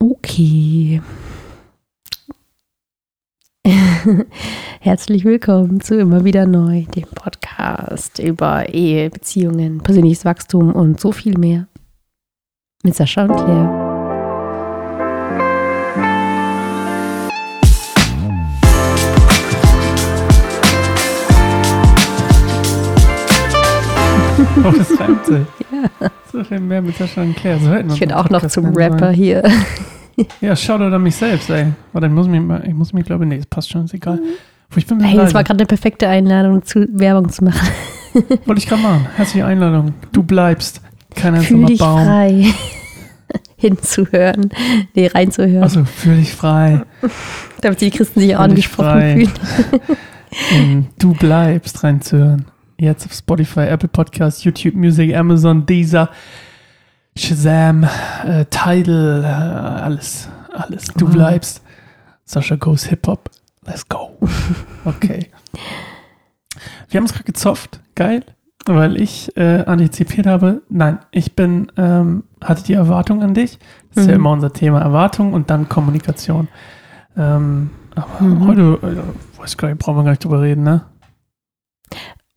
Okay. Herzlich willkommen zu Immer wieder neu, dem Podcast über Ehe, Beziehungen, persönliches Wachstum und so viel mehr. Mit Sascha und Claire. Oh, das reimt sich. Ja. So viel mehr mit Sascha und Claire. So ich bin auch noch zum Rapper sein. hier. Ja, schau doch an mich selbst, ey. Aber dann muss ich mich, ich muss mich, glaube ich, nee, das passt schon, ist egal. Ich bin hey, das war gerade eine perfekte Einladung, zu Werbung zu machen. Wollte ich gerade machen. Herzliche Einladung. Du bleibst. Keiner Fühl dich Baum. frei. Hinzuhören. Nee, reinzuhören. Also, fühl dich frei. Damit die Christen sich auch angesprochen fühlen. du bleibst reinzuhören. Jetzt auf Spotify, Apple Podcasts, YouTube Music, Amazon, Deezer, Shazam, äh, Tidal, äh, alles, alles. Du wow. bleibst. Sascha goes Hip Hop. Let's go. Okay. Wir haben es gerade gezofft. Geil. Weil ich äh, antizipiert habe, nein, ich bin, ähm, hatte die Erwartung an dich. Das ist mhm. ja immer unser Thema Erwartung und dann Kommunikation. Ähm, aber mhm. heute, äh, weiß gar nicht, brauchen wir gar nicht drüber reden, ne?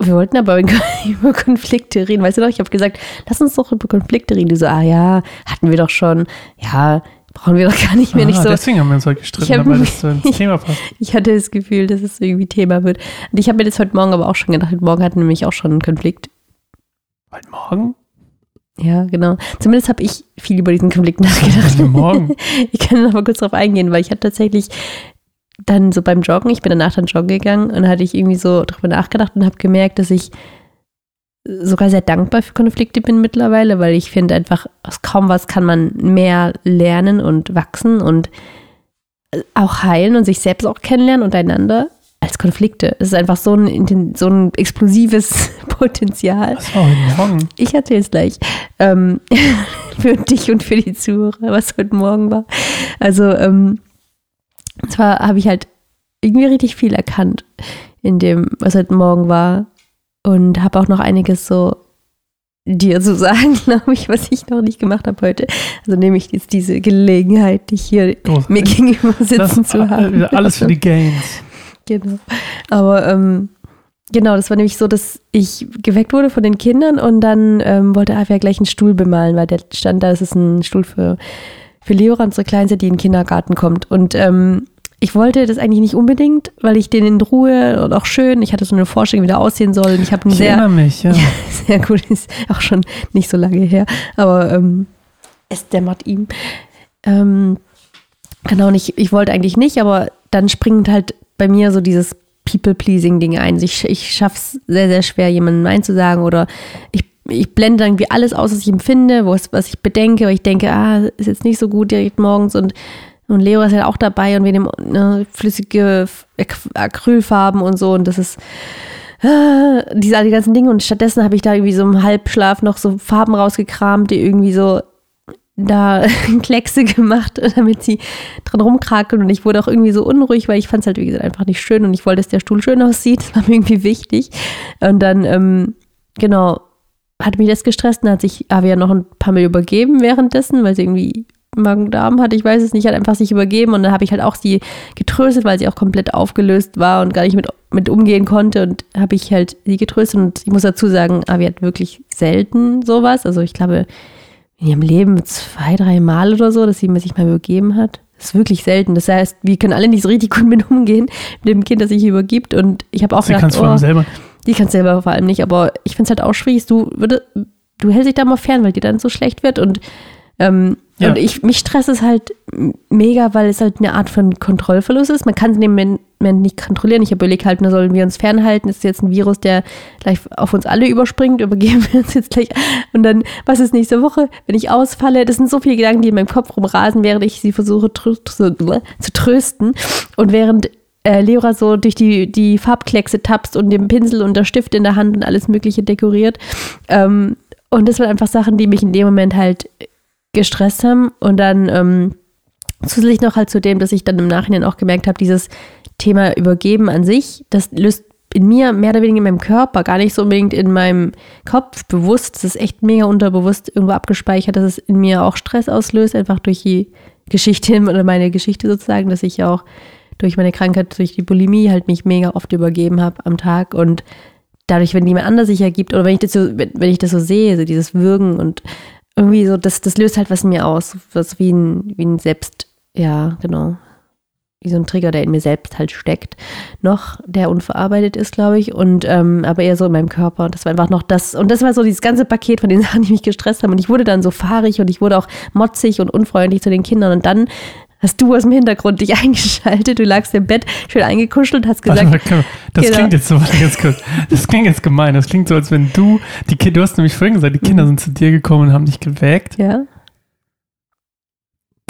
Wir wollten aber über Konflikte reden. Weißt du noch, ich habe gesagt, lass uns doch über Konflikte reden. Du so, ah ja, hatten wir doch schon. Ja, brauchen wir doch gar nicht mehr. Ah, nicht so, deswegen haben wir uns heute gestritten, weil das so ins Thema passt. Ich hatte das Gefühl, dass es irgendwie Thema wird. Und ich habe mir das heute Morgen aber auch schon gedacht. Heute Morgen hatten wir nämlich auch schon einen Konflikt. Heute Morgen? Ja, genau. Zumindest habe ich viel über diesen Konflikt nachgedacht. Morgen. Ich kann noch mal kurz darauf eingehen, weil ich hatte tatsächlich dann so beim Joggen, ich bin danach dann joggen gegangen und hatte ich irgendwie so drüber nachgedacht und habe gemerkt, dass ich sogar sehr dankbar für Konflikte bin mittlerweile, weil ich finde einfach, aus kaum was kann man mehr lernen und wachsen und auch heilen und sich selbst auch kennenlernen untereinander als Konflikte. Es ist einfach so ein, so ein explosives Potenzial. Was war heute Morgen? Ich erzähle es gleich. Ähm, für dich und für die Zuhörer, was heute Morgen war. Also, ähm, zwar habe ich halt irgendwie richtig viel erkannt in dem, was heute Morgen war. Und habe auch noch einiges so dir zu sagen, glaube ich, was ich noch nicht gemacht habe heute. Also nehme ich jetzt diese Gelegenheit, dich hier Großartig. mir gegenüber sitzen zu haben. Alles für die Gains. Genau. Aber ähm, genau, das war nämlich so, dass ich geweckt wurde von den Kindern und dann ähm, wollte Avia gleich einen Stuhl bemalen, weil der stand da, das ist ein Stuhl für, für Leora, unsere Kleinste, die in den Kindergarten kommt. Und ähm, ich wollte das eigentlich nicht unbedingt, weil ich den in Ruhe und auch schön, ich hatte so eine Vorstellung, wie der aussehen soll. ich habe einen ich sehr, mich, ja. ja. Sehr gut, ist auch schon nicht so lange her, aber ähm, es dämmert ihm. Ähm, genau, und ich, ich wollte eigentlich nicht, aber dann springt halt bei mir so dieses People-Pleasing-Ding ein. Ich, ich schaffe es sehr, sehr schwer, jemandem Nein zu sagen oder ich ich blende irgendwie alles aus, was ich empfinde, was, was ich bedenke, weil ich denke, ah, ist jetzt nicht so gut direkt morgens und und Leo ist ja auch dabei und wir nehmen ne, flüssige Acrylfarben und so. Und das ist äh, diese die ganzen Dinge. Und stattdessen habe ich da irgendwie so im Halbschlaf noch so Farben rausgekramt, die irgendwie so da Kleckse gemacht, damit sie dran rumkrakeln. Und ich wurde auch irgendwie so unruhig, weil ich fand es halt, wie gesagt, einfach nicht schön und ich wollte, dass der Stuhl schön aussieht. Das war mir irgendwie wichtig. Und dann, ähm, genau, hat mich das gestresst. Dann hat sich Avia noch ein paar Mal übergeben währenddessen, weil sie irgendwie Magen-Darm hatte, ich weiß es nicht, hat einfach sich übergeben und dann habe ich halt auch sie getröstet, weil sie auch komplett aufgelöst war und gar nicht mit, mit umgehen konnte und habe ich halt sie getröstet und ich muss dazu sagen, Avi hat wirklich selten sowas, also ich glaube in ihrem Leben zwei, drei Mal oder so, dass sie sich mal übergeben hat. Das ist wirklich selten. Das heißt, wir können alle nicht so richtig gut mit umgehen, mit dem Kind, das sich übergibt und ich habe auch sie gedacht, oh, selber. Die kann selber vor allem nicht, aber ich finde es halt auch schwierig. Du, würde, du hältst dich da mal fern, weil dir dann so schlecht wird und ähm, ja. Und ich, mich stresst es halt mega, weil es halt eine Art von Kontrollverlust ist. Man kann es in dem Moment nicht kontrollieren. Ich überlege halt, nur sollen wir uns fernhalten? Ist jetzt ein Virus, der gleich auf uns alle überspringt? Übergeben wir uns jetzt gleich. Und dann, was ist nächste Woche, wenn ich ausfalle? Das sind so viele Gedanken, die in meinem Kopf rumrasen, während ich sie versuche zu, zu trösten. Und während äh, Leora so durch die, die Farbkleckse tapst und den Pinsel und der Stift in der Hand und alles Mögliche dekoriert. Ähm, und das waren einfach Sachen, die mich in dem Moment halt gestresst haben. Und dann ähm, zusätzlich noch halt zu dem, dass ich dann im Nachhinein auch gemerkt habe, dieses Thema Übergeben an sich, das löst in mir, mehr oder weniger in meinem Körper, gar nicht so unbedingt in meinem Kopf bewusst. Das ist echt mega unterbewusst irgendwo abgespeichert, dass es in mir auch Stress auslöst, einfach durch die Geschichte oder meine Geschichte sozusagen, dass ich auch durch meine Krankheit, durch die Bulimie halt mich mega oft übergeben habe am Tag und dadurch, wenn jemand anders sich ergibt oder wenn ich das so, wenn, wenn ich das so sehe, so dieses Würgen und irgendwie so, das, das löst halt was in mir aus, was wie ein, wie ein Selbst, ja, genau, wie so ein Trigger, der in mir selbst halt steckt, noch, der unverarbeitet ist, glaube ich, und ähm, aber eher so in meinem Körper. Das war einfach noch das, und das war so dieses ganze Paket von den Sachen, die mich gestresst haben. Und ich wurde dann so fahrig und ich wurde auch motzig und unfreundlich zu den Kindern. Und dann hast du aus dem Hintergrund dich eingeschaltet, du lagst im Bett, schön eingekuschelt, hast gesagt. Warte, das genau. klingt jetzt so, ganz kurz. Das klingt jetzt gemein. Das klingt so, als wenn du, die Kinder, du hast nämlich vorhin gesagt, die Kinder mhm. sind zu dir gekommen und haben dich geweckt. Ja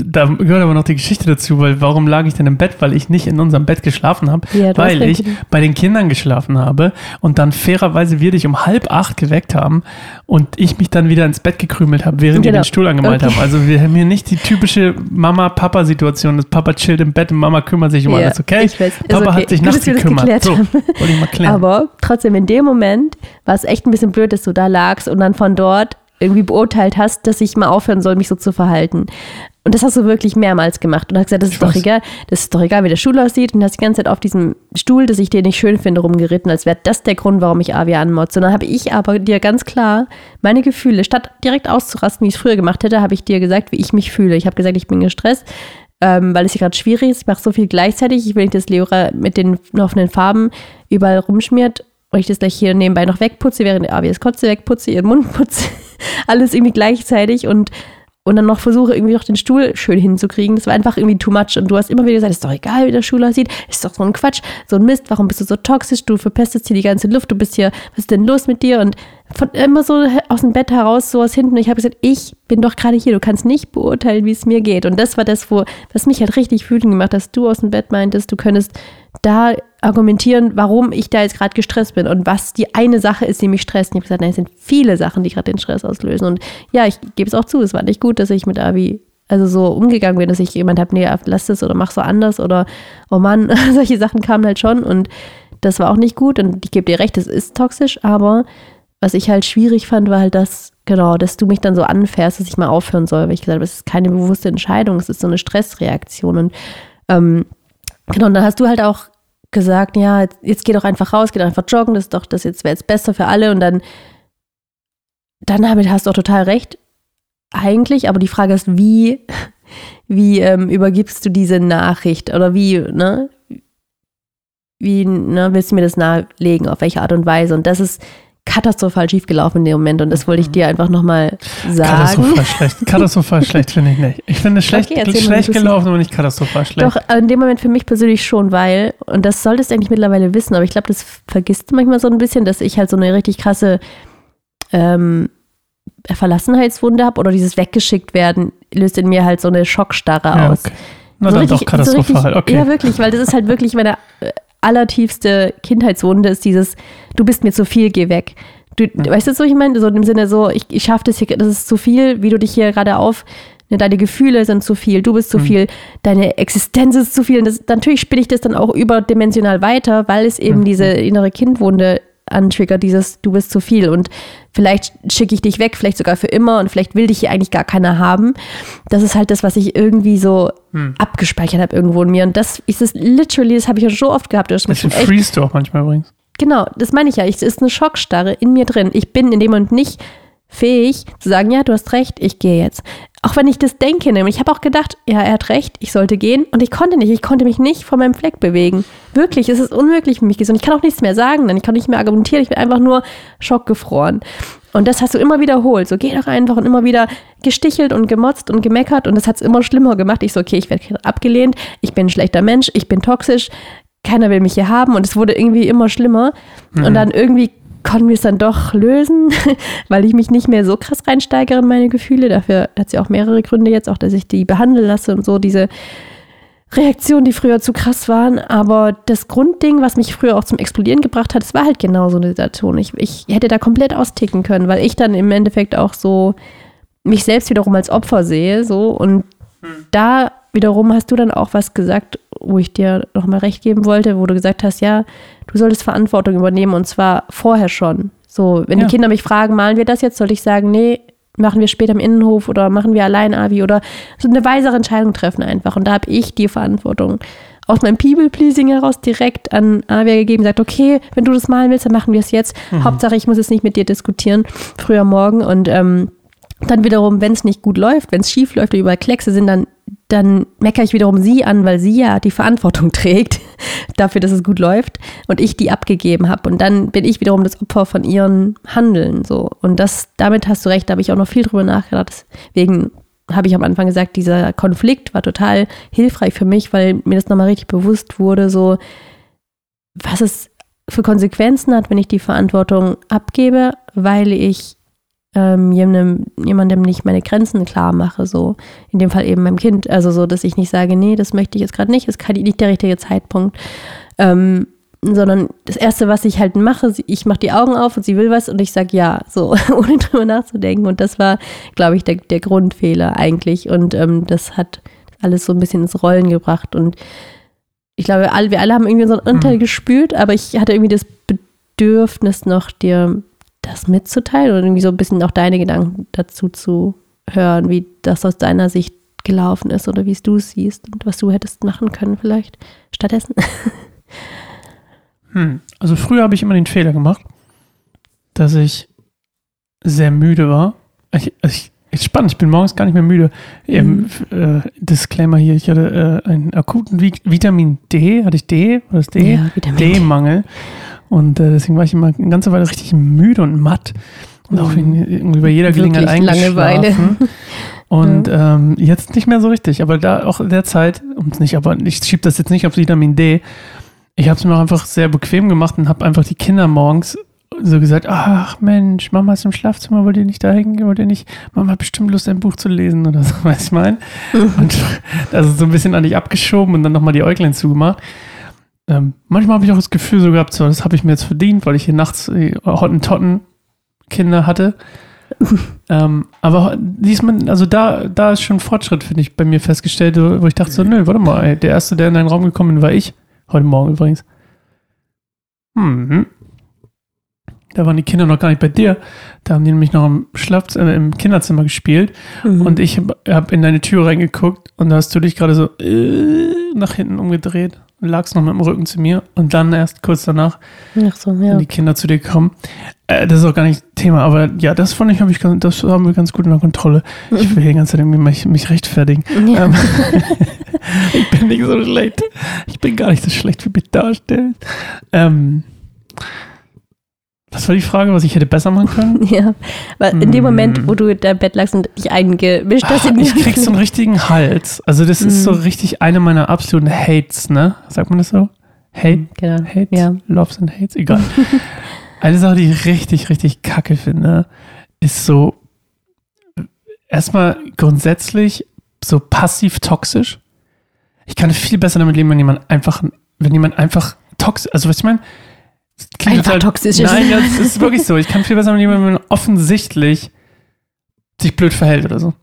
da gehört aber noch die Geschichte dazu, weil warum lag ich denn im Bett? Weil ich nicht in unserem Bett geschlafen habe, ja, weil ich bei den Kindern geschlafen habe und dann fairerweise wir dich um halb acht geweckt haben und ich mich dann wieder ins Bett gekrümelt habe, während genau. die den Stuhl angemalt okay. haben. Also wir haben hier nicht die typische Mama-Papa-Situation, dass Papa chillt im Bett und Mama kümmert sich um ja, alles, okay? Papa okay. hat sich nachts gekümmert. So, wollte ich mal klären. Aber trotzdem in dem Moment war es echt ein bisschen blöd, dass du da lagst und dann von dort irgendwie beurteilt hast, dass ich mal aufhören soll, mich so zu verhalten. Und das hast du wirklich mehrmals gemacht und hast gesagt, das ist doch egal, das ist doch egal, wie der Stuhl aussieht. Und hast die ganze Zeit auf diesem Stuhl, das ich dir nicht schön finde, rumgeritten, als wäre das der Grund, warum ich Avi anmotze. Und dann habe ich aber dir ganz klar meine Gefühle, statt direkt auszurasten, wie ich es früher gemacht hätte, habe ich dir gesagt, wie ich mich fühle. Ich habe gesagt, ich bin gestresst, ähm, weil es hier gerade schwierig ist. Ich mache so viel gleichzeitig. Ich will nicht, dass Leora mit den offenen Farben überall rumschmiert und ich das gleich hier nebenbei noch wegputze, während Avi das Kotze wegputze, ihren Mund putze. Alles irgendwie gleichzeitig und und dann noch versuche, irgendwie noch den Stuhl schön hinzukriegen. Das war einfach irgendwie too much. Und du hast immer wieder gesagt, ist doch egal, wie der Stuhl aussieht. Ist doch so ein Quatsch, so ein Mist. Warum bist du so toxisch? Du verpestest hier die ganze Luft. Du bist hier, was ist denn los mit dir? Und von immer so aus dem Bett heraus, so aus hinten. Und ich habe gesagt, ich bin doch gerade hier. Du kannst nicht beurteilen, wie es mir geht. Und das war das, wo, was mich halt richtig wütend gemacht hat, dass du aus dem Bett meintest, du könntest da argumentieren, warum ich da jetzt gerade gestresst bin und was die eine Sache ist, die mich stresst. Und ich habe gesagt, nein, es sind viele Sachen, die gerade den Stress auslösen. Und ja, ich gebe es auch zu, es war nicht gut, dass ich mit Abi also so umgegangen bin, dass ich jemand habe, nee, lass das oder mach so anders oder oh Mann, solche Sachen kamen halt schon und das war auch nicht gut und ich gebe dir recht, es ist toxisch, aber was ich halt schwierig fand, war halt das, genau, dass du mich dann so anfährst, dass ich mal aufhören soll, weil ich gesagt habe, es ist keine bewusste Entscheidung, es ist so eine Stressreaktion und ähm, genau, und dann hast du halt auch gesagt, ja, jetzt, jetzt geh doch einfach raus, geh doch einfach joggen, das ist doch, das jetzt wäre jetzt besser für alle. Und dann, dann damit hast du auch total recht, eigentlich, aber die Frage ist, wie, wie ähm, übergibst du diese Nachricht oder wie, ne, wie ne, willst du mir das nahelegen, auf welche Art und Weise? Und das ist katastrophal schiefgelaufen in dem Moment und das wollte ich mhm. dir einfach nochmal sagen. Katastrophal schlecht. Katastrophal schlecht finde ich nicht. Ich finde es schlecht, okay, schlecht gelaufen, aber nicht katastrophal schlecht. Doch, in dem Moment für mich persönlich schon, weil, und das solltest du eigentlich mittlerweile wissen, aber ich glaube, das vergisst du manchmal so ein bisschen, dass ich halt so eine richtig krasse ähm, Verlassenheitswunde habe oder dieses weggeschickt werden, löst in mir halt so eine Schockstarre ja, aus. Okay. Na so dann richtig, doch katastrophal, so richtig, okay. Ja, wirklich, weil das ist halt wirklich meine allertiefste Kindheitswunde ist dieses, du bist mir zu viel, geh weg. Du, ja. Weißt du, so ich meine? So im Sinne so, ich, ich schaffe das hier, das ist zu viel, wie du dich hier gerade auf, ne, deine Gefühle sind zu viel, du bist zu mhm. viel, deine Existenz ist zu viel. Und das, natürlich spiele ich das dann auch überdimensional weiter, weil es eben mhm. diese innere Kindwunde antriggert, dieses du bist zu viel und vielleicht schicke ich dich weg, vielleicht sogar für immer und vielleicht will dich hier eigentlich gar keiner haben. Das ist halt das, was ich irgendwie so hm. abgespeichert habe irgendwo in mir und das ist es literally, das habe ich ja so oft gehabt. Das, das freest du auch manchmal übrigens. Genau, das meine ich ja. Es ist eine Schockstarre in mir drin. Ich bin in dem Moment nicht fähig zu sagen, ja, du hast recht, ich gehe jetzt. Auch wenn ich das denke, nämlich, ich habe auch gedacht, ja, er hat recht, ich sollte gehen und ich konnte nicht, ich konnte mich nicht von meinem Fleck bewegen. Wirklich, es ist unmöglich für mich. Und ich kann auch nichts mehr sagen, denn ich kann nicht mehr argumentieren, ich bin einfach nur schockgefroren. Und das hast du immer wiederholt. So, geh doch einfach und immer wieder gestichelt und gemotzt und gemeckert und das hat es immer schlimmer gemacht. Ich so, okay, ich werde abgelehnt, ich bin ein schlechter Mensch, ich bin toxisch, keiner will mich hier haben und es wurde irgendwie immer schlimmer. Mhm. Und dann irgendwie konnten wir es dann doch lösen, weil ich mich nicht mehr so krass reinsteigere in meine Gefühle. Dafür hat sie auch mehrere Gründe jetzt, auch dass ich die behandeln lasse und so, diese Reaktionen, die früher zu krass waren. Aber das Grundding, was mich früher auch zum Explodieren gebracht hat, das war halt genau so eine Situation. Ich, ich hätte da komplett austicken können, weil ich dann im Endeffekt auch so mich selbst wiederum als Opfer sehe, so und hm. da wiederum hast du dann auch was gesagt wo ich dir nochmal recht geben wollte, wo du gesagt hast, ja, du solltest Verantwortung übernehmen und zwar vorher schon. So, wenn Ja. die Kinder mich fragen, malen wir das jetzt, sollte ich sagen, nee, machen wir später im Innenhof oder machen wir allein Avi oder so eine weisere Entscheidung treffen einfach. Und da habe ich die Verantwortung aus meinem People-Pleasing heraus direkt an Avia gegeben, gesagt, okay, wenn du das malen willst, dann machen wir es jetzt. Hauptsache, ich muss jetzt nicht mit dir diskutieren, früher morgen. Und ähm, dann wiederum, wenn es nicht gut läuft, wenn es schief läuft oder überall Kleckse sind, dann, dann meckere ich wiederum sie an, weil sie ja die Verantwortung trägt dafür, dass es gut läuft und ich die abgegeben habe. Und dann bin ich wiederum das Opfer von ihren Handeln. So. Und das, damit hast du recht, da habe ich auch noch viel drüber nachgedacht. Deswegen habe ich am Anfang gesagt, dieser Konflikt war total hilfreich für mich, weil mir das nochmal richtig bewusst wurde, so was es für Konsequenzen hat, wenn ich die Verantwortung abgebe, weil ich ähm, jemandem, jemandem nicht meine Grenzen klar mache, so. In dem Fall eben meinem Kind, also so, dass ich nicht sage, nee, das möchte ich jetzt gerade nicht, ist nicht der richtige Zeitpunkt, ähm, sondern das Erste, was ich halt mache, ich mache die Augen auf und sie will was und ich sage ja, so, ohne drüber nachzudenken. Und das war, glaube ich, der, der Grundfehler eigentlich. Und ähm, das hat alles so ein bisschen ins Rollen gebracht. Und ich glaube, alle, wir alle haben irgendwie so einen Anteil Mhm. gespürt, aber ich hatte irgendwie das Bedürfnis noch, dir das mitzuteilen und irgendwie so ein bisschen auch deine Gedanken dazu zu hören, wie das aus deiner Sicht gelaufen ist oder wie es du siehst und was du hättest machen können vielleicht stattdessen. Hm. Also früher habe ich immer den Fehler gemacht, dass ich sehr müde war. Ich, also ich, ist spannend, ich bin morgens gar nicht mehr müde. Ähm, f- äh, Disclaimer hier, ich hatte äh, einen akuten Vi Vitamin D, hatte ich D, war das D? Ja, Vitamin D. D-Mangel. Und äh, deswegen war ich immer eine ganze Weile richtig müde und matt. Und auch Mhm. irgendwie bei jeder Gelegenheit Wirklich Langeweile. eingeschlafen. Und ähm, jetzt nicht mehr so richtig. Aber da auch in der Zeit, und nicht, aber ich schiebe das jetzt nicht auf Vitamin D. Ich habe es mir auch einfach sehr bequem gemacht und habe einfach die Kinder morgens so gesagt, ach Mensch, Mama ist im Schlafzimmer, wollt ihr nicht da hingehen, wollt ihr nicht, Mama hat bestimmt Lust, ein Buch zu lesen oder so, weiß ich mein. Und also so ein bisschen an dich abgeschoben und dann nochmal die Äuglein zugemacht. Ähm, manchmal habe ich auch das Gefühl so gehabt, so, das habe ich mir jetzt verdient, weil ich hier nachts die Hottentotten Kinder hatte. ähm, aber diesmal, also da, da ist schon Fortschritt, finde ich, bei mir festgestellt, wo ich dachte so, nö, warte mal, ey, der Erste, der in deinen Raum gekommen ist, war ich. Heute Morgen übrigens. Hm. Da waren die Kinder noch gar nicht bei dir. Da haben die nämlich noch im, Schlaf äh, im Kinderzimmer gespielt. Mhm. Und ich habe hab in deine Tür reingeguckt und da hast du dich gerade so äh, nach hinten umgedreht lagst noch mit dem Rücken zu mir. Und dann erst kurz danach Ach so, ja. wenn die Kinder zu dir kommen. Äh, das ist auch gar nicht Thema, aber ja, das fand ich, hab ich das haben wir ganz gut unter Kontrolle. Ich will hier die ganze Zeit irgendwie mich, mich rechtfertigen. ja. Ähm, ich bin nicht so schlecht. Ich bin gar nicht so schlecht, wie mich darstellt. Ähm, was war die Frage, was ich hätte besser machen können? ja. Weil in dem. Moment, wo du in deinem Bett lagst und dich eingemischt hast Ah, in ich die- krieg so einen richtigen Hals. Also das ist so Mm. richtig eine meiner absoluten Hates, ne? Sagt man das so? Hate? Genau. Hates? Ja. Loves and Hates? Egal. Eine Sache, die ich richtig, richtig kacke finde, ist so erstmal grundsätzlich so passiv toxisch. Ich kann viel besser damit leben, wenn jemand einfach, wenn jemand einfach toxisch, also was ich meine, Einfach toxisch ist. Nein, ja, es ist wirklich so. Ich kann viel besser mit jemandem, wenn man offensichtlich sich blöd verhält oder so.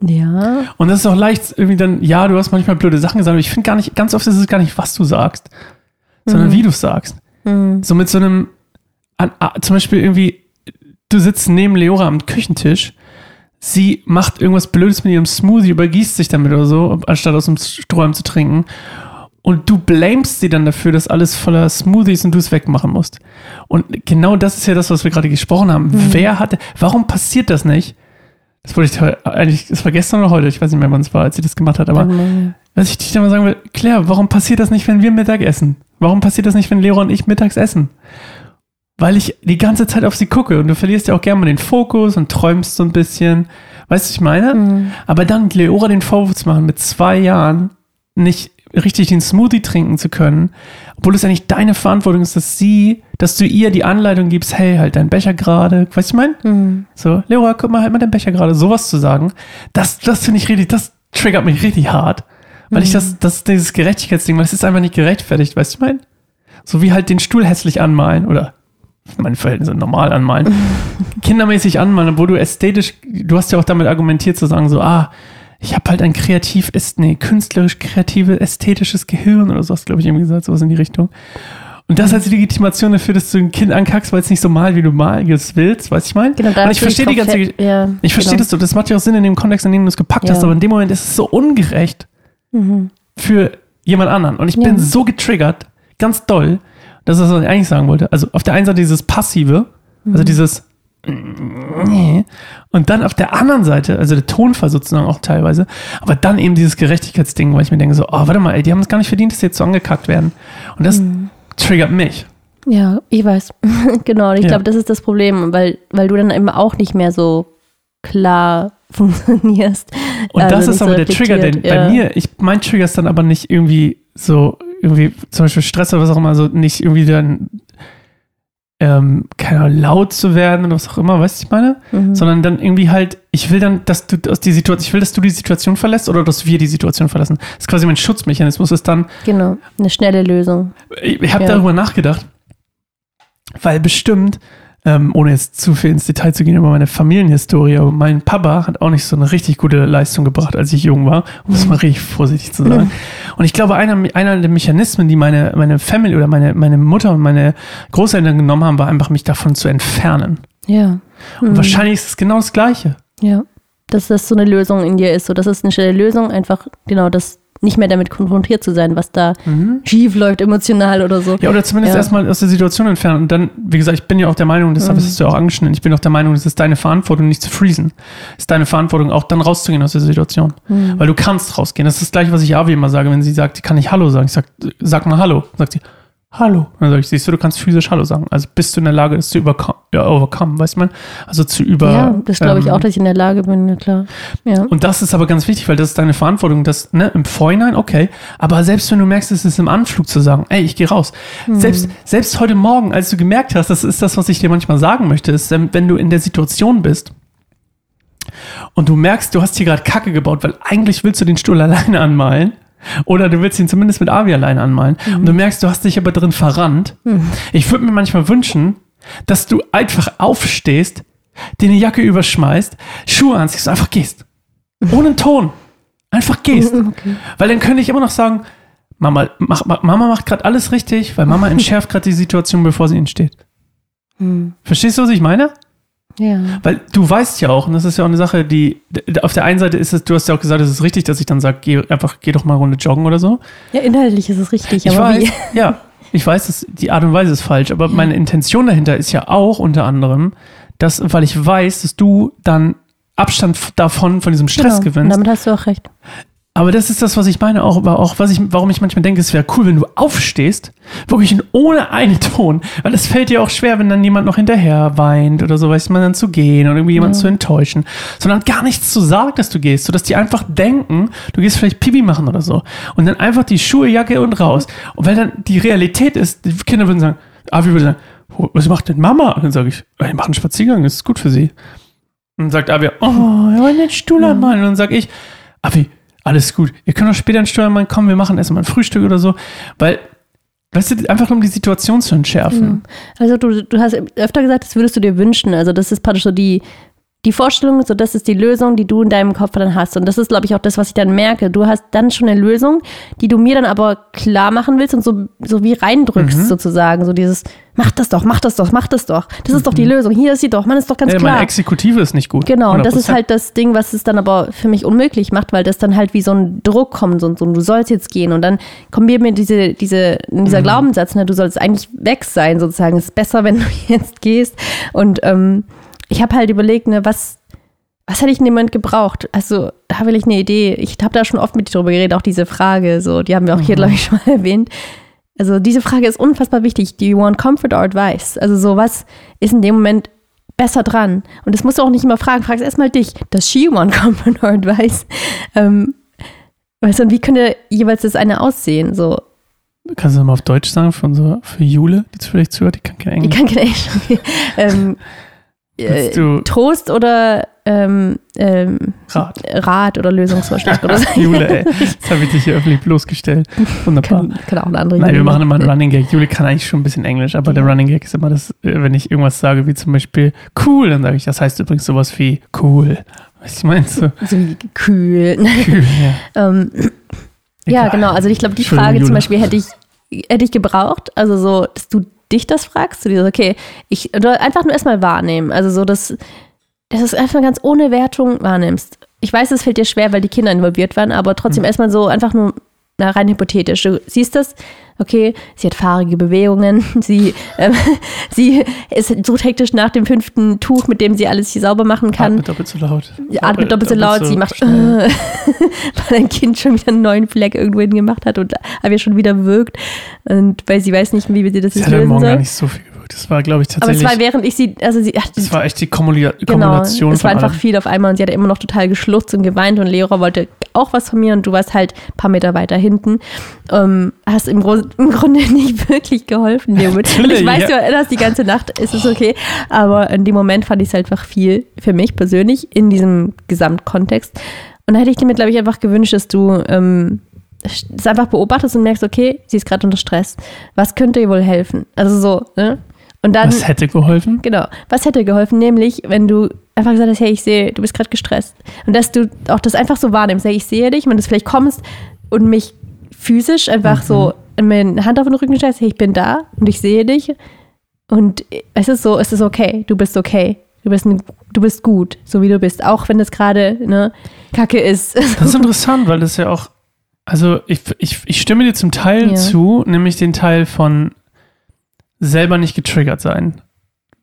Ja. Und das ist auch leicht irgendwie dann, ja, du hast manchmal blöde Sachen gesagt, aber ich finde gar nicht, ganz oft ist es gar nicht, was du sagst, sondern Mhm. wie du es sagst. Mhm. So mit so einem, an, zum Beispiel irgendwie, du sitzt neben Leora am Küchentisch, sie macht irgendwas Blödes mit ihrem Smoothie, übergießt sich damit oder so, anstatt aus dem Strohhalm zu trinken. Und du blamest sie dann dafür, dass alles voller Smoothies und du es wegmachen musst. Und genau das ist ja das, was wir gerade gesprochen haben. Wer hatte, warum passiert das nicht? Das wollte ich eigentlich, das war gestern oder heute, ich weiß nicht mehr, wann es war, als sie das gemacht hat, aber Mhm. was ich dich da mal sagen will, Claire, warum passiert das nicht, wenn wir Mittag essen? Warum passiert das nicht, wenn Leora und ich mittags essen? Weil ich die ganze Zeit auf sie gucke und du verlierst ja auch gerne mal den Fokus und träumst so ein bisschen. Weißt du, was ich meine? Mhm. Aber dann Leora den Vorwurf zu machen, mit zwei Jahren nicht richtig den Smoothie trinken zu können, obwohl es eigentlich deine Verantwortung ist, dass sie, dass du ihr die Anleitung gibst, hey, halt deinen Becher gerade. Weißt du, ich meine? Mhm. So, Leora, guck mal, halt mal den Becher gerade. Sowas zu sagen, das, das finde ich richtig, das triggert mich richtig hart. Weil ich das, das, dieses Gerechtigkeitsding, weil es ist einfach nicht gerechtfertigt, weißt du, ich meine? So wie halt den Stuhl hässlich anmalen oder meine Verhältnisse normal anmalen. Kindermäßig anmalen, obwohl du ästhetisch, du hast ja auch damit argumentiert zu sagen, so, ah, ich habe halt ein kreativ, nee, künstlerisch, kreative, ästhetisches Gehirn oder sowas, glaube ich, irgendwie gesagt, sowas in die Richtung. Und das als Legitimation dafür, dass du ein Kind ankackst, weil es nicht so mal, wie du mal willst, weißt ich meine? Genau, da Und hast ich verstehe die ganze, ja, ich verstehe genau. das so, das macht ja auch Sinn in dem Kontext, in dem du es gepackt hast, Ja. aber in dem Moment ist es so ungerecht Mhm. für jemand anderen. Und ich Ja. bin so getriggert, ganz doll, das ist, was ich eigentlich sagen wollte. Also auf der einen Seite dieses Passive, also Mhm. dieses nee. Und dann auf der anderen Seite, also der Tonfall sozusagen auch teilweise, aber dann eben dieses Gerechtigkeitsding, weil ich mir denke so, oh, warte mal, ey, die haben es gar nicht verdient, dass sie jetzt so angekackt werden. Und das Mhm. triggert mich. Ja, ich weiß. genau, und ich Ja. glaube, das ist das Problem, weil, weil du dann eben auch nicht mehr so klar funktionierst. Und Also das ist so aber der Trigger, denn reflektiert, bei ja. mir, ich, mein Trigger ist dann aber nicht irgendwie so, irgendwie zum Beispiel Stress oder was auch immer, so nicht irgendwie dann, ähm, keine Ahnung, laut zu werden oder was auch immer, weißt du, ich meine? Mhm. Sondern dann irgendwie halt, ich will dann, dass du aus die Situation, ich will, dass du die Situation verlässt oder dass wir die Situation verlassen. Das ist quasi mein Schutzmechanismus, ist dann, Genau, eine schnelle Lösung. ich, ich habe Ja. darüber nachgedacht, weil bestimmt, ähm, ohne jetzt zu viel ins Detail zu gehen über meine Familienhistorie, aber mein Papa hat auch nicht so eine richtig gute Leistung gebracht, als ich jung war, um es mal richtig vorsichtig zu sagen. Und ich glaube, einer, einer der Mechanismen, die meine, meine Family oder meine, meine Mutter und meine Großeltern genommen haben, war einfach, mich davon zu entfernen. Ja. Und Mhm. wahrscheinlich ist es genau das Gleiche. Ja. Dass das so eine Lösung in dir ist. So, das ist eine schnelle Lösung, einfach, genau, das nicht mehr damit konfrontiert zu sein, was da schief läuft, emotional oder so. Ja, oder zumindest Ja. erstmal aus der Situation entfernen. Und dann, wie gesagt, ich bin ja auch der Meinung, das Mhm. hast du ja auch angeschnitten, ich bin auch der Meinung, es ist deine Verantwortung, nicht zu freezen. Es ist deine Verantwortung, auch dann rauszugehen aus der Situation. Mhm. Weil du kannst rausgehen. Das ist das gleiche, was ich Avi immer sage, wenn sie sagt, ich kann nicht Hallo sagen. Ich sag, sag mal Hallo. Sagt sie, Hallo. Und dann sage ich, siehst du, du kannst physisch Hallo sagen. Also bist du in der Lage, das zu überkommen, ja, overcome, weißt du, man? Also zu über. ja, das glaube ich ähm, auch, dass ich in der Lage bin, ja klar. Ja. und das ist aber ganz wichtig, weil das ist deine Verantwortung, das ne, im Vorhinein, okay. Aber selbst wenn du merkst, es ist im Anflug zu sagen, ey, ich gehe raus. Selbst, selbst heute Morgen, als du gemerkt hast, das ist das, was ich dir manchmal sagen möchte, ist, wenn du in der Situation bist und du merkst, du hast hier gerade Kacke gebaut, weil eigentlich willst du den Stuhl alleine anmalen. Oder du willst ihn zumindest mit Avi alleine anmalen. Und du merkst, du hast dich aber drin verrannt. Ich würde mir manchmal wünschen, dass du einfach aufstehst, dir eine Jacke überschmeißt, Schuhe anziehst und einfach gehst. Ohne einen Ton. Einfach gehst. Okay. Weil dann könnte ich immer noch sagen, Mama, mach, Mama macht gerade alles richtig, weil Mama entschärft gerade die Situation, bevor sie entsteht. Hm. Verstehst du, was ich meine? Ja. Weil du weißt ja auch, und das ist ja auch eine Sache, die auf der einen Seite ist es, du hast ja auch gesagt, es ist richtig, dass ich dann sage, geh einfach, geh doch mal eine Runde joggen oder so. ja, inhaltlich ist es richtig, Ich aber weiß, wie? ja, ich weiß, dass die Art und Weise ist falsch, aber meine Intention dahinter ist ja auch unter anderem, dass, weil ich weiß, dass du dann Abstand davon, von diesem Stress Genau. Und gewinnst. damit hast du auch recht. Aber das ist das, was ich meine, auch, aber auch was ich, warum ich manchmal denke, es wäre cool, wenn du aufstehst, wirklich ohne einen Ton, weil es fällt dir auch schwer, wenn dann jemand noch hinterher weint oder so, weiß man dann zu gehen oder irgendwie jemanden Ja. zu enttäuschen, sondern gar nichts zu sagen, dass du gehst, sodass die einfach denken, du gehst vielleicht Pipi machen oder so und dann einfach die Schuhe, Jacke und raus. Und weil dann die Realität ist, die Kinder würden sagen, Avi würde sagen, "Oh, was macht denn Mama? Und dann sage ich, ich mache einen Spaziergang, das ist gut für sie. Und dann sagt Avi, oh, wir wollen den Stuhl Ja. anmalen. Und dann sage ich, Avi, alles gut. Ihr könnt auch später einen Stuhl anmalen, komm, wir machen erstmal ein Frühstück oder so. Weil, weißt du, einfach um die Situation zu entschärfen. Also du, du hast öfter gesagt, das würdest du dir wünschen. Also das ist praktisch so die, die Vorstellung, so das ist die Lösung, die du in deinem Kopf dann hast. Und das ist, glaube ich, auch das, was ich dann merke. Du hast dann schon eine Lösung, die du mir dann aber klar machen willst und so, so wie reindrückst Mhm. sozusagen. So dieses, mach das doch, mach das doch, mach das doch. Das ist doch die Lösung. Hier ist sie doch, man ist doch ganz Ey, klar. meine Exekutive ist nicht gut. Genau, und das ist 100%. halt das Ding, was es dann aber für mich unmöglich macht, weil das dann halt wie so ein Druck kommt und so, du sollst jetzt gehen und dann kommt mir diese, diese, dieser Mhm. Glaubenssatz, ne, du sollst eigentlich weg sein sozusagen, es ist besser, wenn du jetzt gehst und ähm, ich habe halt überlegt, ne, was, was hätte ich in dem Moment gebraucht? Also, da will ich eine Idee. Ich habe da schon oft mit dir drüber geredet, auch diese Frage, so, die haben wir auch hier, Mhm. glaube ich, schon mal erwähnt. Also, diese Frage ist unfassbar wichtig. Do you want comfort or advice? Also, so, was ist in dem Moment besser dran? Und das musst du auch nicht immer fragen. Frag es erstmal dich. Does she want comfort or advice? Ähm, weißt du, und wie könnte jeweils das eine aussehen? So, Kannst du das mal auf Deutsch sagen für, unsere, für Jule, die vielleicht zuhört, die kann kein ich Englisch. kann keine Englisch. ähm, äh, Trost oder ähm, ähm, Rat? Rat oder Lösungsvorschlag oder so. Jule, ey. Das habe ich dich hier öffentlich bloßgestellt. Wunderbar. Kann, kann auch eine andere Nein, wir Idee machen immer einen Running Gag. Jule kann eigentlich schon ein bisschen Englisch, aber der Running Gag ist immer das, äh, wenn ich irgendwas sage, wie zum Beispiel cool, dann sage ich, das heißt übrigens sowas wie cool. Was meinst du? So wie kühl. Kühl, ja. ähm, ja, genau. Also ich glaube, die Frage zum Jule. Beispiel hätte ich, hätte ich gebraucht. Also so, dass du dich das fragst. Du dir so, okay, ich einfach nur erstmal wahrnehmen. Also so, dass, dass du es einfach ganz ohne Wertung wahrnimmst. Ich weiß, es fällt dir schwer, weil die Kinder involviert waren, aber trotzdem Mhm. erstmal so einfach nur na, rein hypothetisch. Du siehst das, okay, sie hat fahrige Bewegungen, sie, ähm, sie ist so hektisch nach dem fünften Tuch, mit dem sie alles hier sauber machen kann. Atmet doppelt so laut. Sie atmet doppelt so laut, sie macht, äh, weil ein Kind schon wieder einen neuen Fleck irgendwo hin gemacht hat und aber schon wieder wirkt. Und weil sie weiß nicht, wie sie das Sie jetzt hat heute lösen Morgen gar soll. nicht so viel. Das war, glaube ich, Aber es tatsächlich. war während ich sie, also sie, ach, das war echt die Kommula genau, Kombination es war einfach allem. viel auf einmal und sie hat immer noch total geschlurzt und geweint und Leora wollte auch was von mir und du warst halt ein paar Meter weiter hinten. Ähm, hast im, Gro im Grunde nicht wirklich geholfen. dem Moment. Und ich weiß, ja. du erinnerst die ganze Nacht, ist es okay. Aber in dem Moment fand ich es halt einfach viel für mich persönlich in diesem Gesamtkontext. Und da hätte ich dir mir, glaube ich, einfach gewünscht, dass du ähm, es einfach beobachtest und merkst, okay, sie ist gerade unter Stress. Was könnte ihr wohl helfen? Also so, ne? Und dann, Was hätte geholfen? genau, was hätte geholfen? Nämlich, wenn du einfach gesagt hast, hey, ich sehe, du bist gerade gestresst. Und dass du auch das einfach so wahrnimmst, hey, ich sehe dich, wenn du vielleicht kommst und mich physisch einfach so mir eine Hand auf den Rücken stellst, hey, ich bin da und ich sehe dich. Und es ist so, es ist okay, du bist okay. Du bist, ein, du bist gut, so wie du bist, auch wenn das gerade ne, Kacke ist. Das ist interessant, weil das ja auch, also ich, ich, ich stimme dir zum Teil Ja. zu, nämlich den Teil von selber nicht getriggert sein.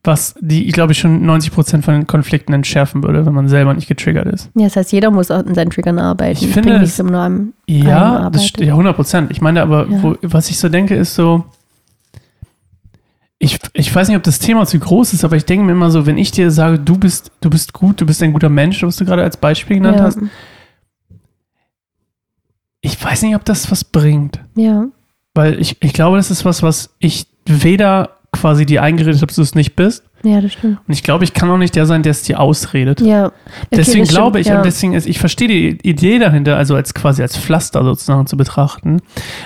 Was die, ich glaube, schon 90% von den Konflikten entschärfen würde, wenn man selber nicht getriggert ist. Ja, das heißt, jeder muss auch an seinen Triggern arbeiten. Ich finde, es- immer nur am Ja, das, ja 100%. Ich meine aber, Ja. wo, was ich so denke, ist so, ich, ich weiß nicht, ob das Thema zu groß ist, aber ich denke mir immer so, wenn ich dir sage, du bist, du bist gut, du bist ein guter Mensch, was du gerade als Beispiel genannt ja, hast, ich weiß nicht, ob das was bringt. ja, Weil ich, ich glaube, das ist was, was ich weder quasi dir eingeredet dass du es nicht bist. ja, das stimmt. Und ich glaube, ich kann auch nicht der sein, der es dir ausredet. Ja. Okay, deswegen das stimmt, glaube ich, ja. und deswegen ist, ich verstehe die Idee dahinter, also als quasi als Pflaster sozusagen zu betrachten.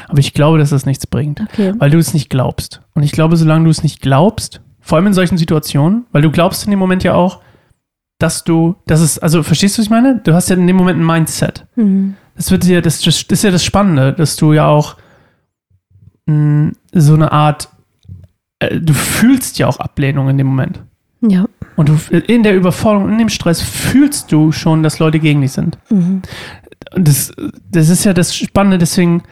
Aber ich glaube, dass das nichts bringt, Okay. weil du es nicht glaubst. Und ich glaube, solange du es nicht glaubst, vor allem in solchen Situationen, weil du glaubst in dem Moment ja auch, dass du, das ist, also verstehst du, was ich meine? Du hast ja in dem Moment ein Mindset. Mhm. Das wird ja, das, das ist ja das Spannende, dass du ja auch mh, so eine Art, du fühlst ja auch Ablehnung in dem Moment. Ja. Und du in der Überforderung, in dem Stress fühlst du schon, dass Leute gegen dich sind. Mhm. Und das, das ist ja das Spannende, deswegen.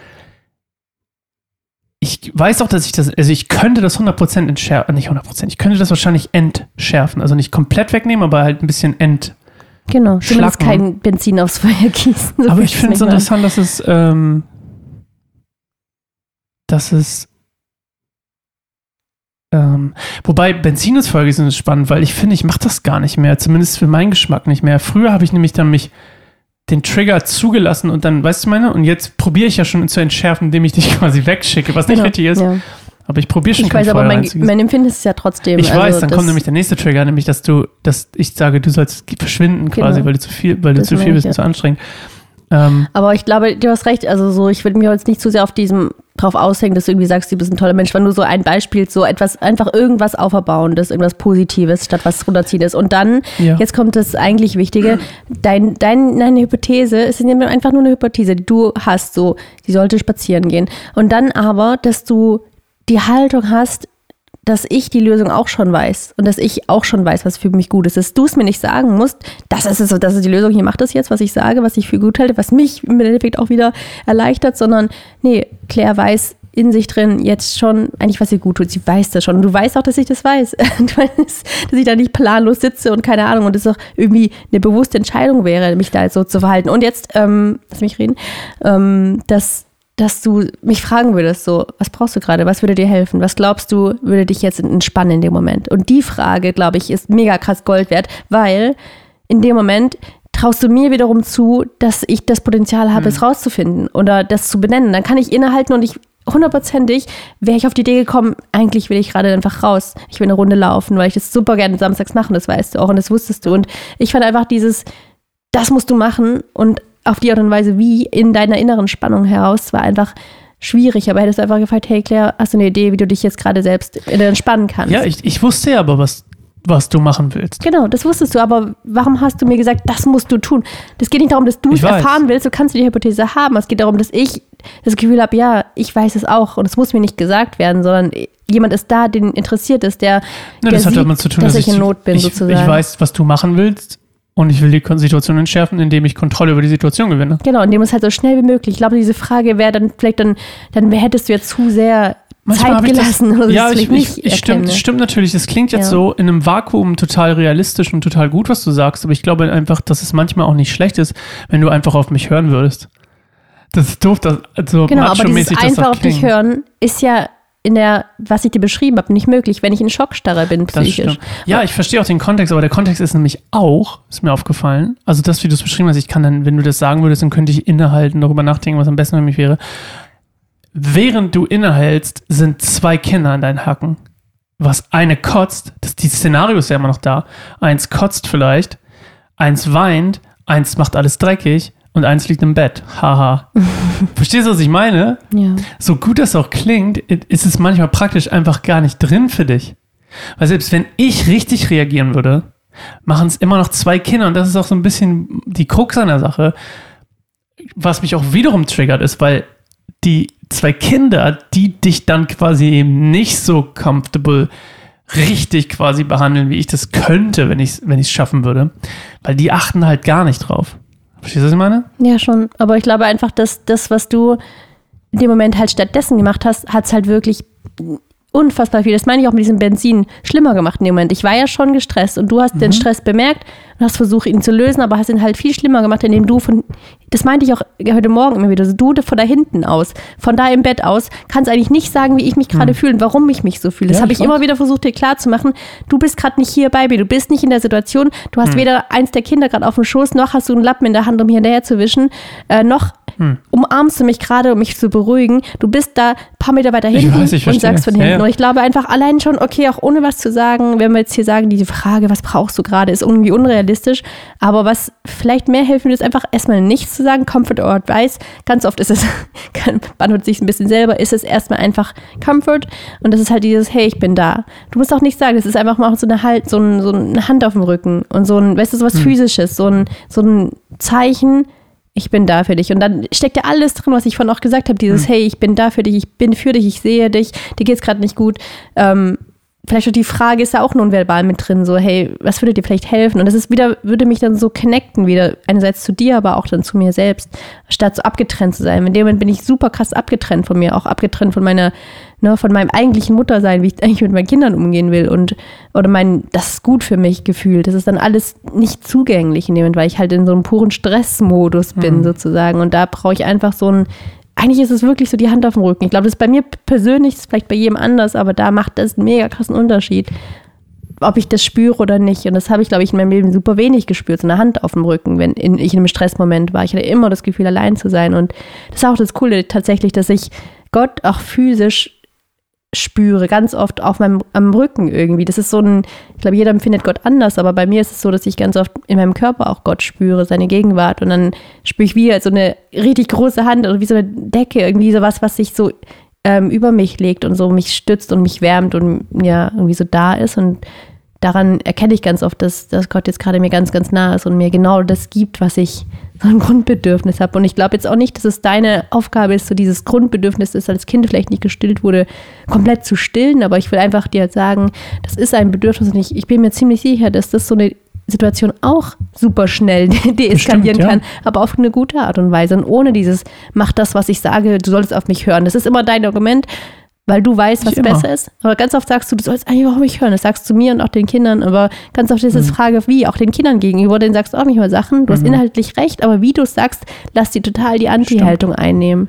Ich weiß auch, dass ich das, also ich könnte das 100% entschärfen, nicht 100%, ich könnte das wahrscheinlich entschärfen. Also nicht komplett wegnehmen, aber halt ein bisschen ent. Genau. Zumindest kein Benzin aufs Feuer gießen. So aber ich finde es interessant, dass es, ähm, dass es, ähm, wobei Benzin Feuer gießen ist spannend, weil ich finde, ich mache das gar nicht mehr, zumindest für meinen Geschmack nicht mehr. Früher habe ich nämlich dann mich den Trigger zugelassen und dann, weißt du meine, und jetzt probiere ich ja schon zu entschärfen, indem ich dich quasi wegschicke, was nicht Genau. richtig ist, Ja. aber ich probiere schon Ich weiß, aber mein, mein Empfinden ist es ja trotzdem. Ich also weiß, dann kommt nämlich der nächste Trigger, nämlich dass du, dass ich sage, du sollst verschwinden quasi, Genau. weil du zu viel, weil du Das zu viel bist ja. zu anstrengend. Ähm, Aber ich glaube, du hast recht. Also so, ich würde mir jetzt nicht zu sehr auf diesem drauf aushängen, dass du irgendwie sagst, du bist ein toller Mensch, wenn du so ein Beispiel, so etwas, einfach irgendwas auferbauendes, irgendwas Positives, statt was runterziehendes. Und dann, Ja. jetzt kommt das eigentlich Wichtige, dein, dein, deine Hypothese ist einfach nur eine Hypothese, die du hast, so, die sollte spazieren gehen. Und dann aber, dass du die Haltung hast, dass ich die Lösung auch schon weiß und dass ich auch schon weiß, was für mich gut ist. Dass du es mir nicht sagen musst, das ist es, das ist die Lösung, hier macht das jetzt, was ich sage, was ich für gut halte, was mich im Endeffekt auch wieder erleichtert, sondern nee, Claire weiß in sich drin jetzt schon eigentlich, was sie gut tut. Sie weiß das schon. Und du weißt auch, dass ich das weiß. Du weißt, dass ich da nicht planlos sitze und keine Ahnung und es auch irgendwie eine bewusste Entscheidung wäre, mich da so zu verhalten. Und jetzt, ähm, lass mich reden, ähm, dass dass du mich fragen würdest, so, was brauchst du gerade? Was würde dir helfen? Was glaubst du, würde dich jetzt entspannen in dem Moment? Und die Frage, glaube ich, ist mega krass Gold wert, weil in dem Moment traust du mir wiederum zu, dass ich das Potenzial habe, es rauszufinden oder das zu benennen. Dann kann ich innehalten und ich hundertprozentig wäre ich auf die Idee gekommen, eigentlich will ich gerade einfach raus. Ich will eine Runde laufen, weil ich das super gerne samstags mache, das weißt du auch und das wusstest du. Und ich fand einfach dieses, das musst du machen und auf die Art und Weise, wie in deiner inneren Spannung heraus, war einfach schwierig. Aber hättest du einfach gefragt, hey Claire, hast du eine Idee, wie du dich jetzt gerade selbst entspannen kannst? Ja, ich, ich wusste ja aber, was, was du machen willst. Genau, das wusstest du, aber warum hast du mir gesagt, das musst du tun? Das geht nicht darum, dass du Ich es weiß. erfahren willst, du kannst die Hypothese haben. Es geht darum, dass ich das Gefühl habe, ja, ich weiß es auch und es muss mir nicht gesagt werden, sondern jemand ist da, den interessiert ist, der, Ne, der das hat sieht, damit zu tun, dass, dass, ich in Not bin, ich, sozusagen. ich weiß, was du machen willst und ich will die Situation entschärfen, indem ich Kontrolle über die Situation gewinne. Genau, indem es halt so schnell wie möglich. Ich glaube, diese Frage wäre dann vielleicht dann, dann hättest du jetzt zu sehr Zeit hab ich gelassen oder ja, das ich, vielleicht ich, nicht ich stimmt, erkenne. stimmt natürlich. Das klingt jetzt Ja. so in einem Vakuum total realistisch und total gut, was du sagst, aber ich glaube einfach, dass es manchmal auch nicht schlecht ist, wenn du einfach auf mich hören würdest. Das ist doof, dass, also Genau, aber dieses das einfach auf dich hören ist ja in der, was ich dir beschrieben habe, nicht möglich, wenn ich in Schockstarre bin, psychisch. Ja, ich verstehe auch den Kontext, aber der Kontext ist nämlich auch, ist mir aufgefallen, also das, wie du es beschrieben hast, ich kann dann, wenn du das sagen würdest, dann könnte ich innehalten, darüber nachdenken, was am besten für mich wäre. Während du innehältst, sind zwei Kinder an deinen Hacken. Was eine kotzt, das, die Szenario ist ja immer noch da. Eins kotzt vielleicht, eins weint, eins macht alles dreckig und eins liegt im Bett. Haha. Verstehst du, was ich meine? Ja. so gut das auch klingt, ist es manchmal praktisch einfach gar nicht drin für dich. Weil selbst wenn ich richtig reagieren würde, machen es immer noch zwei Kinder und das ist auch so ein bisschen die Krux an der Sache, was mich auch wiederum triggert ist, weil die zwei Kinder, die dich dann quasi eben nicht so comfortable richtig quasi behandeln, wie ich das könnte, wenn ich es wenn ich's schaffen würde, weil die achten halt gar nicht drauf. Verstehst du, was ich meine? ja, schon. Aber ich glaube einfach, dass das, was du in dem Moment halt stattdessen gemacht hast, hat es halt wirklich unfassbar viel, das meine ich auch mit diesem Benzin, schlimmer gemacht in dem Moment. Ich war ja schon gestresst und du hast den Stress bemerkt und hast versucht, ihn zu lösen, aber hast ihn halt viel schlimmer gemacht, indem du von, das meinte ich auch heute Morgen immer wieder, du von da hinten aus, von da im Bett aus, kannst eigentlich nicht sagen, wie ich mich gerade fühle und warum ich mich so fühle. Das Ja, habe ich ich immer wieder versucht, dir klarzumachen. Du bist gerade nicht hier bei mir, du bist nicht in der Situation, du hast weder eins der Kinder gerade auf dem Schoß, noch hast du einen Lappen in der Hand, um hier hinterher zu wischen, äh, noch umarmst du mich gerade, um mich zu beruhigen. Du bist da ein paar Meter weiter hinten weiß, und sagst von Ja, hinten. ja. Und ich glaube einfach allein schon, okay, auch ohne was zu sagen, wenn wir jetzt hier sagen, diese Frage, was brauchst du gerade, ist irgendwie unrealistisch. Aber was vielleicht mehr helfen würde, ist einfach erstmal nichts zu sagen, Comfort or Advice. Ganz oft ist es, kann- beantwortet sich ein bisschen selber, ist es erstmal einfach Comfort. Und das ist halt dieses, hey, ich bin da. Du musst auch nichts sagen, das ist einfach mal so eine Halt, so, ein, so eine Hand auf dem Rücken und so ein, weißt du, so Hm. was Physisches, so ein, so ein Zeichen, ich bin da für dich. Und dann steckt ja alles drin, was ich vorhin auch gesagt habe. Dieses, hey, ich bin da für dich, ich bin für dich, ich sehe dich, dir geht's gerade nicht gut. Ähm, vielleicht auch die Frage ist ja auch nonverbal mit drin, so, hey, was würde dir vielleicht helfen? Und das ist wieder, würde mich dann so connecten, wieder einerseits zu dir, aber auch dann zu mir selbst, statt so abgetrennt zu sein. In dem Moment bin ich super krass abgetrennt von mir, auch abgetrennt von meiner, ne, von meinem eigentlichen Muttersein, wie ich eigentlich mit meinen Kindern umgehen will und, oder mein, das ist gut für mich gefühlt. Das ist dann alles nicht zugänglich in dem Moment, weil ich halt in so einem puren Stressmodus bin, sozusagen. Und da brauche ich einfach so ein, eigentlich ist es wirklich so die Hand auf dem Rücken. Ich glaube, das ist bei mir persönlich, das ist vielleicht bei jedem anders, aber da macht das einen mega krassen Unterschied, ob ich das spüre oder nicht. Und das habe ich, glaube ich, in meinem Leben super wenig gespürt, so eine Hand auf dem Rücken, wenn in, ich in einem Stressmoment war. Ich hatte immer das Gefühl, allein zu sein. Und das ist auch das Coole tatsächlich, dass ich Gott auch physisch spüre, ganz oft auf meinem am Rücken irgendwie. Das ist so ein, ich glaube, jeder empfindet Gott anders, aber bei mir ist es so, dass ich ganz oft in meinem Körper auch Gott spüre, seine Gegenwart. Und dann spüre ich wie so eine richtig große Hand oder wie so eine Decke, irgendwie sowas, was sich so ähm, über mich legt und so mich stützt und mich wärmt und ja, irgendwie so da ist. Und daran erkenne ich ganz oft, dass, dass Gott jetzt gerade mir ganz, ganz nah ist und mir genau das gibt, was ich so ein Grundbedürfnis habe. Und ich glaube jetzt auch nicht, dass es deine Aufgabe ist, so dieses Grundbedürfnis, das als Kind vielleicht nicht gestillt wurde, komplett zu stillen. Aber ich will einfach dir sagen, das ist ein Bedürfnis und ich, ich bin mir ziemlich sicher, dass das so eine Situation auch super schnell deeskalieren ja. kann, aber auf eine gute Art und Weise. Und ohne dieses, mach das, was ich sage, du solltest auf mich hören. Das ist immer dein Argument, weil du weißt, was Nicht besser ist. Aber ganz oft sagst du, du sollst eigentlich auf mich hören. Das sagst du mir und auch den Kindern. Aber ganz oft ist es Mhm. Frage, wie, auch den Kindern gegenüber. Denen sagst du auch nicht mal Sachen. Du hast inhaltlich recht, aber wie du es sagst, lass die total die Anti-Haltung einnehmen.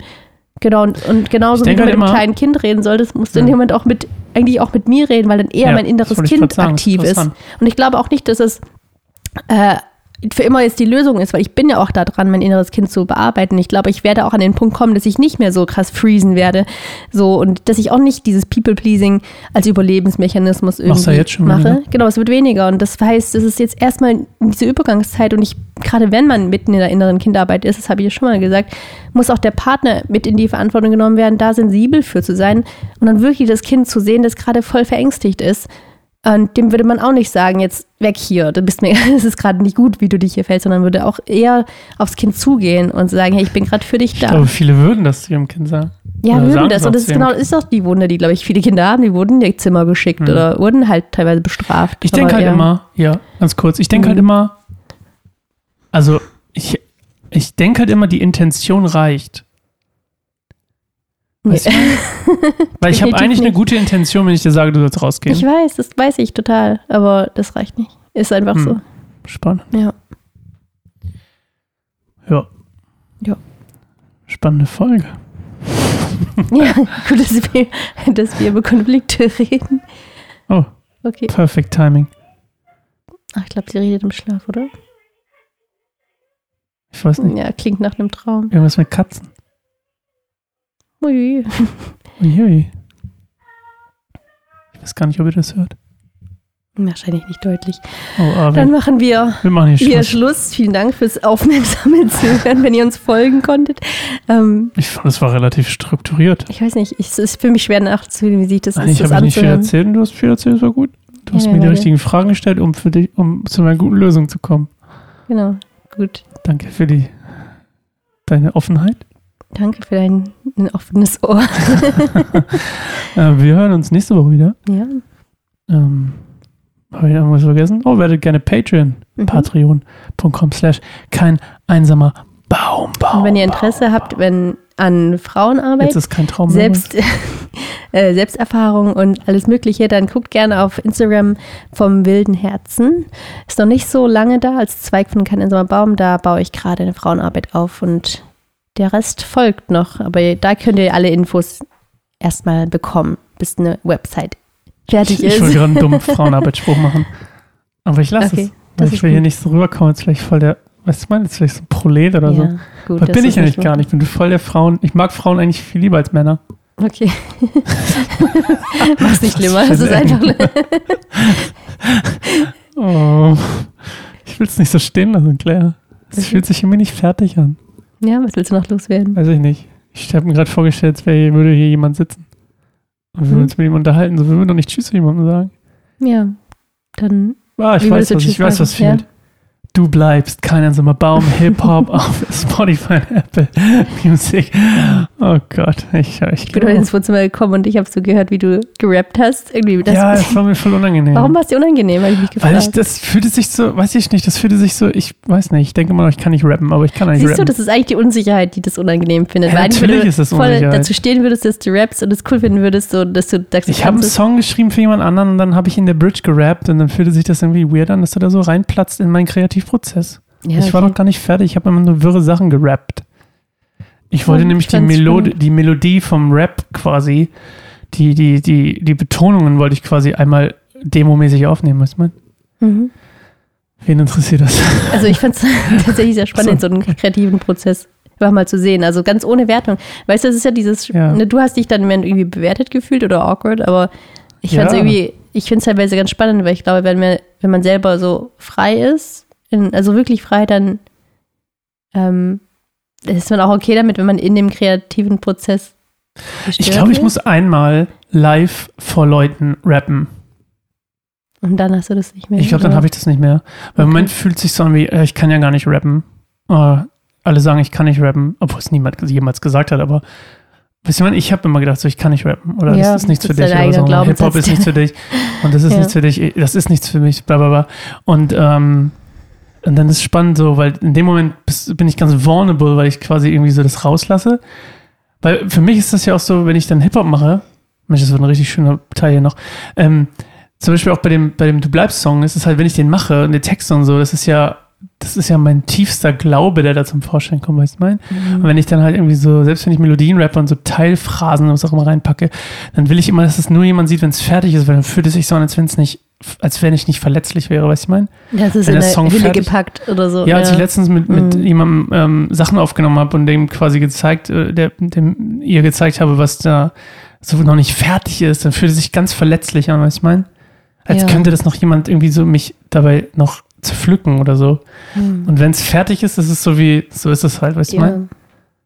Genau, und, und genauso wie du mit halt einem immer- kleinen Kind reden solltest, musst du in Ja. dem Moment auch mit, eigentlich auch mit mir reden, weil dann eher Ja, mein inneres Kind aktiv ist. Und ich glaube auch nicht, dass es äh, für immer jetzt die Lösung ist, weil ich bin ja auch da dran, mein inneres Kind zu bearbeiten. Ich glaube, ich werde auch an den Punkt kommen, dass ich nicht mehr so krass freezen werde. So, und dass ich auch nicht dieses People-Pleasing als Überlebensmechanismus irgendwie ja jetzt schon mache. weniger. Genau, es wird weniger. Und das heißt, es ist jetzt erstmal diese Übergangszeit und ich, gerade wenn man mitten in der inneren Kinderarbeit ist, das habe ich ja schon mal gesagt, muss auch der Partner mit in die Verantwortung genommen werden, da sensibel für zu sein und dann wirklich das Kind zu sehen, das gerade voll verängstigt ist Und dem würde man auch nicht sagen, jetzt weg hier, du bist mir, es ist gerade nicht gut, wie du dich hier fällst, sondern würde auch eher aufs Kind zugehen und sagen, hey, ich bin gerade für dich Ich da. glaube, viele würden das zu ihrem Kind sagen. ja, oder würden das. Und das ist genau, ist auch die Wunde, die, glaube ich, viele Kinder haben, die wurden in ihr Zimmer geschickt Mhm. oder wurden halt teilweise bestraft. Ich denke halt ja. immer, ja, ganz kurz, ich denke Mhm. halt immer, also ich, ich denke halt immer, die Intention reicht. Nee. Weißt du, Weil ich habe eigentlich eine nicht. gute Intention, wenn ich dir sage, du sollst rausgehen. Ich weiß, das weiß ich total, aber das reicht nicht. Ist einfach Hm. so. Spannend. Ja. Ja. Ja. Spannende Folge. Ja, gut, dass wir, dass wir über Konflikte reden. Oh, Okay. perfect timing. Ach, ich glaube, sie redet im Schlaf, oder? Ich weiß nicht. Ja, klingt nach einem Traum. Irgendwas mit Katzen. Ui. Uiui. Ich weiß gar nicht, ob ihr das hört. Wahrscheinlich nicht deutlich. Oh, Dann machen wir wir machen hier hier Schluss. Schluss. Vielen Dank fürs aufmerksame Zuhören, wenn ihr uns folgen konntet. Ähm, Ich fand, das war relativ strukturiert. ich weiß nicht, ich, es ist für mich schwer nachzufühlen, wie sich das Eigentlich ist, das habe ich nicht viel erzählt und du hast viel erzählt, das war gut. Du hast Ja, mir die richtigen Fragen gestellt, um für dich, um zu einer guten Lösung zu kommen. Genau, gut. Danke für die deine Offenheit. Danke für dein ein offenes Ohr. Äh, wir hören uns nächste Woche wieder. ja. Ähm, Habe ich irgendwas vergessen? Oh, werdet gerne Patreon. Mhm. Patreon.com slash kein einsamer Baum. Baum Und wenn ihr Baum. Interesse habt, wenn an Frauenarbeit, Jetzt ist kein Traum mehr. Selbst, äh, Selbsterfahrung und alles Mögliche, dann guckt gerne auf Instagram vom Wilden Herzen. Ist noch nicht so lange da, als Zweig von Kein einsamer Baum. Da baue ich gerade eine Frauenarbeit auf und der Rest folgt noch. Aber da könnt ihr alle Infos erstmal bekommen, bis eine Website fertig Ich, ich ist. wollte gerade einen dummen Frauenarbeitsspruch machen. Aber ich lasse Okay, es. ich ist will hier gut. nicht so rüberkommen, als vielleicht voll der, weißt du, ich meine, jetzt vielleicht so ein Prolet oder so. ja, gut, Aber bin ich ist ja nicht so- gar nicht. Ich bin voll der Frauen. Ich mag Frauen eigentlich viel lieber als Männer. Okay. Mach's nicht schlimmer. Das Es ist ist einfach. Oh, ich will es nicht so stehen lassen, Claire. Es fühlt sich irgendwie nicht fertig an. Ja, was willst du noch loswerden? Weiß ich nicht. Ich habe mir gerade vorgestellt, hier, würde hier jemand sitzen. Und wir würden Mhm. uns mit ihm unterhalten. So würden wir doch nicht Tschüss zu jemandem sagen. Ja, dann Ah, ich weiß was, ich weiß, was fehlt. Du bleibst kein einsamer Baum, Hip-Hop auf Spotify, Apple Music. Oh Gott, ich, ich, Ich bin heute ins Wohnzimmer gekommen und ich habe so gehört, wie du gerappt hast. Irgendwie das, Ja, es war mir voll unangenehm. Warum war es dir unangenehm? Habe ich mich gefragt. Weil ich, das fühlte sich so, weiß ich nicht, das fühlte sich so, ich weiß nicht, ich denke noch, ich kann nicht rappen, aber ich kann eigentlich Siehst du, rappen. das ist eigentlich die Unsicherheit, die das unangenehm findet. Ja, Weil natürlich du ist das voll dazu stehen würdest, dass du rappst und es cool finden würdest, so, dass du sagst, Ich habe einen. Song geschrieben für jemand anderen und dann habe ich in der Bridge gerappt und dann fühlte sich das irgendwie weird an, dass du da so reinplatzt in meinen Kreativprozess. Ja, ich war okay. noch gar nicht fertig, ich habe immer nur wirre Sachen gerappt. Ich wollte Ja, nämlich ich die, spannend. die Melodie vom Rap quasi, die, die, die, die Betonungen wollte ich quasi einmal demomäßig aufnehmen, weißt du? Mhm. Wen interessiert das? Also ich fand es tatsächlich sehr spannend, so einen kreativen Prozess einfach mal zu sehen. Also ganz ohne Wertung. Weißt du, das ist ja dieses, Ja. ne, du hast dich dann irgendwie bewertet gefühlt oder awkward, aber ich fand es Ja. irgendwie, ich finde es teilweise ganz spannend, weil ich glaube, wenn, wir, wenn man selber so frei ist, in, also wirklich frei, dann ähm, ist man auch okay damit, wenn man in dem kreativen Prozess Ich glaube, ich muss einmal live vor Leuten rappen. Und dann hast du das nicht mehr. Ich glaube, dann habe ich das nicht mehr. Weil im Okay. Moment fühlt es sich so an wie, äh, ich kann ja gar nicht rappen. Äh, alle sagen, ich kann nicht rappen, obwohl es niemand jemals gesagt hat, aber weißt du, ich habe immer gedacht, so, ich kann nicht rappen oder Ja, das ist nichts das für ist dich oder so. Hip-Hop ist nichts für dich und das ist Ja. nichts für dich, das ist nichts für mich, bla bla bla. Und, ähm, und dann ist es spannend so, weil in dem Moment bin ich ganz vulnerable, weil ich quasi irgendwie so das rauslasse. Weil für mich ist das ja auch so, wenn ich dann Hip-Hop mache, Mensch, das wird ein richtig schöner Teil hier noch, ähm, zum Beispiel auch bei dem, bei dem Du bleibst Song, ist es halt, wenn ich den mache und den Text und so, das ist ja, das ist ja mein tiefster Glaube, der da zum Vorschein kommt, weißt du mein? Mhm. Und wenn ich dann halt irgendwie so, selbst wenn ich Melodien rappe und so Teilphrasen und was auch immer reinpacke, dann will ich immer, dass es nur jemand sieht, wenn es fertig ist, weil dann fühlt es sich so an, als wenn es nicht, als wenn ich nicht verletzlich wäre, weißt du ich meine? Das ist wenn in der Song Hülle fertig- gepackt oder so. Ja, als ich letztens mit, mit Mhm. jemandem ähm, Sachen aufgenommen habe und dem quasi gezeigt, äh, der, dem ihr gezeigt habe, was da so noch nicht fertig ist, dann fühlt es sich ganz verletzlich an, weißt du ich meine? Als Ja. könnte das noch jemand irgendwie so mich dabei noch zerpflücken oder so. Mhm. Und wenn es fertig ist, ist es so wie, so ist es halt, weißt du ich meine? ja.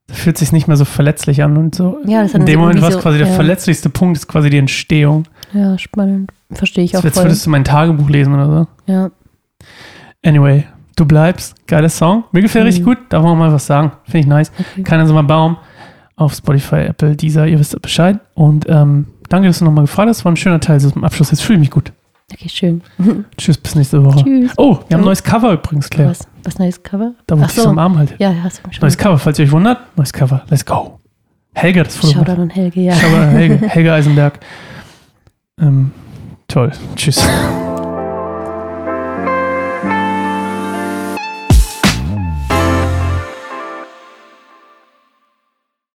Da fühlt sich nicht mehr so verletzlich an und so. Ja, das In dem Moment war es so- quasi der ja. verletzlichste Punkt, ist quasi die Entstehung. Ja, spannend. Verstehe ich auch Als voll. würdest du mein Tagebuch lesen oder so. Ja. Anyway, du bleibst. Geiler Song. Mir gefällt Mhm. richtig gut. Darf man mal was sagen. Finde ich nice. Okay. Keiner so mal Baum auf Spotify, Apple, Deezer. Ihr wisst Bescheid. Und ähm, danke, dass du nochmal gefragt hast. War ein schöner Teil zum Abschluss. Jetzt fühle ich mich gut. Okay, schön. Tschüss, bis nächste Woche. Tschüss. Oh, wir haben ein neues Cover übrigens, Claire. Was? Was neues Cover? Da, wo Ach ich dich so am Arm halte. Ja, hast du schon. Neues Cover, falls ihr euch wundert. Neues Cover. Let's go. Helga, das Foto. Shoutout an Helge, ja. Schau mal, Helge, Helge Eisenberg. Ähm, toll. Tschüss.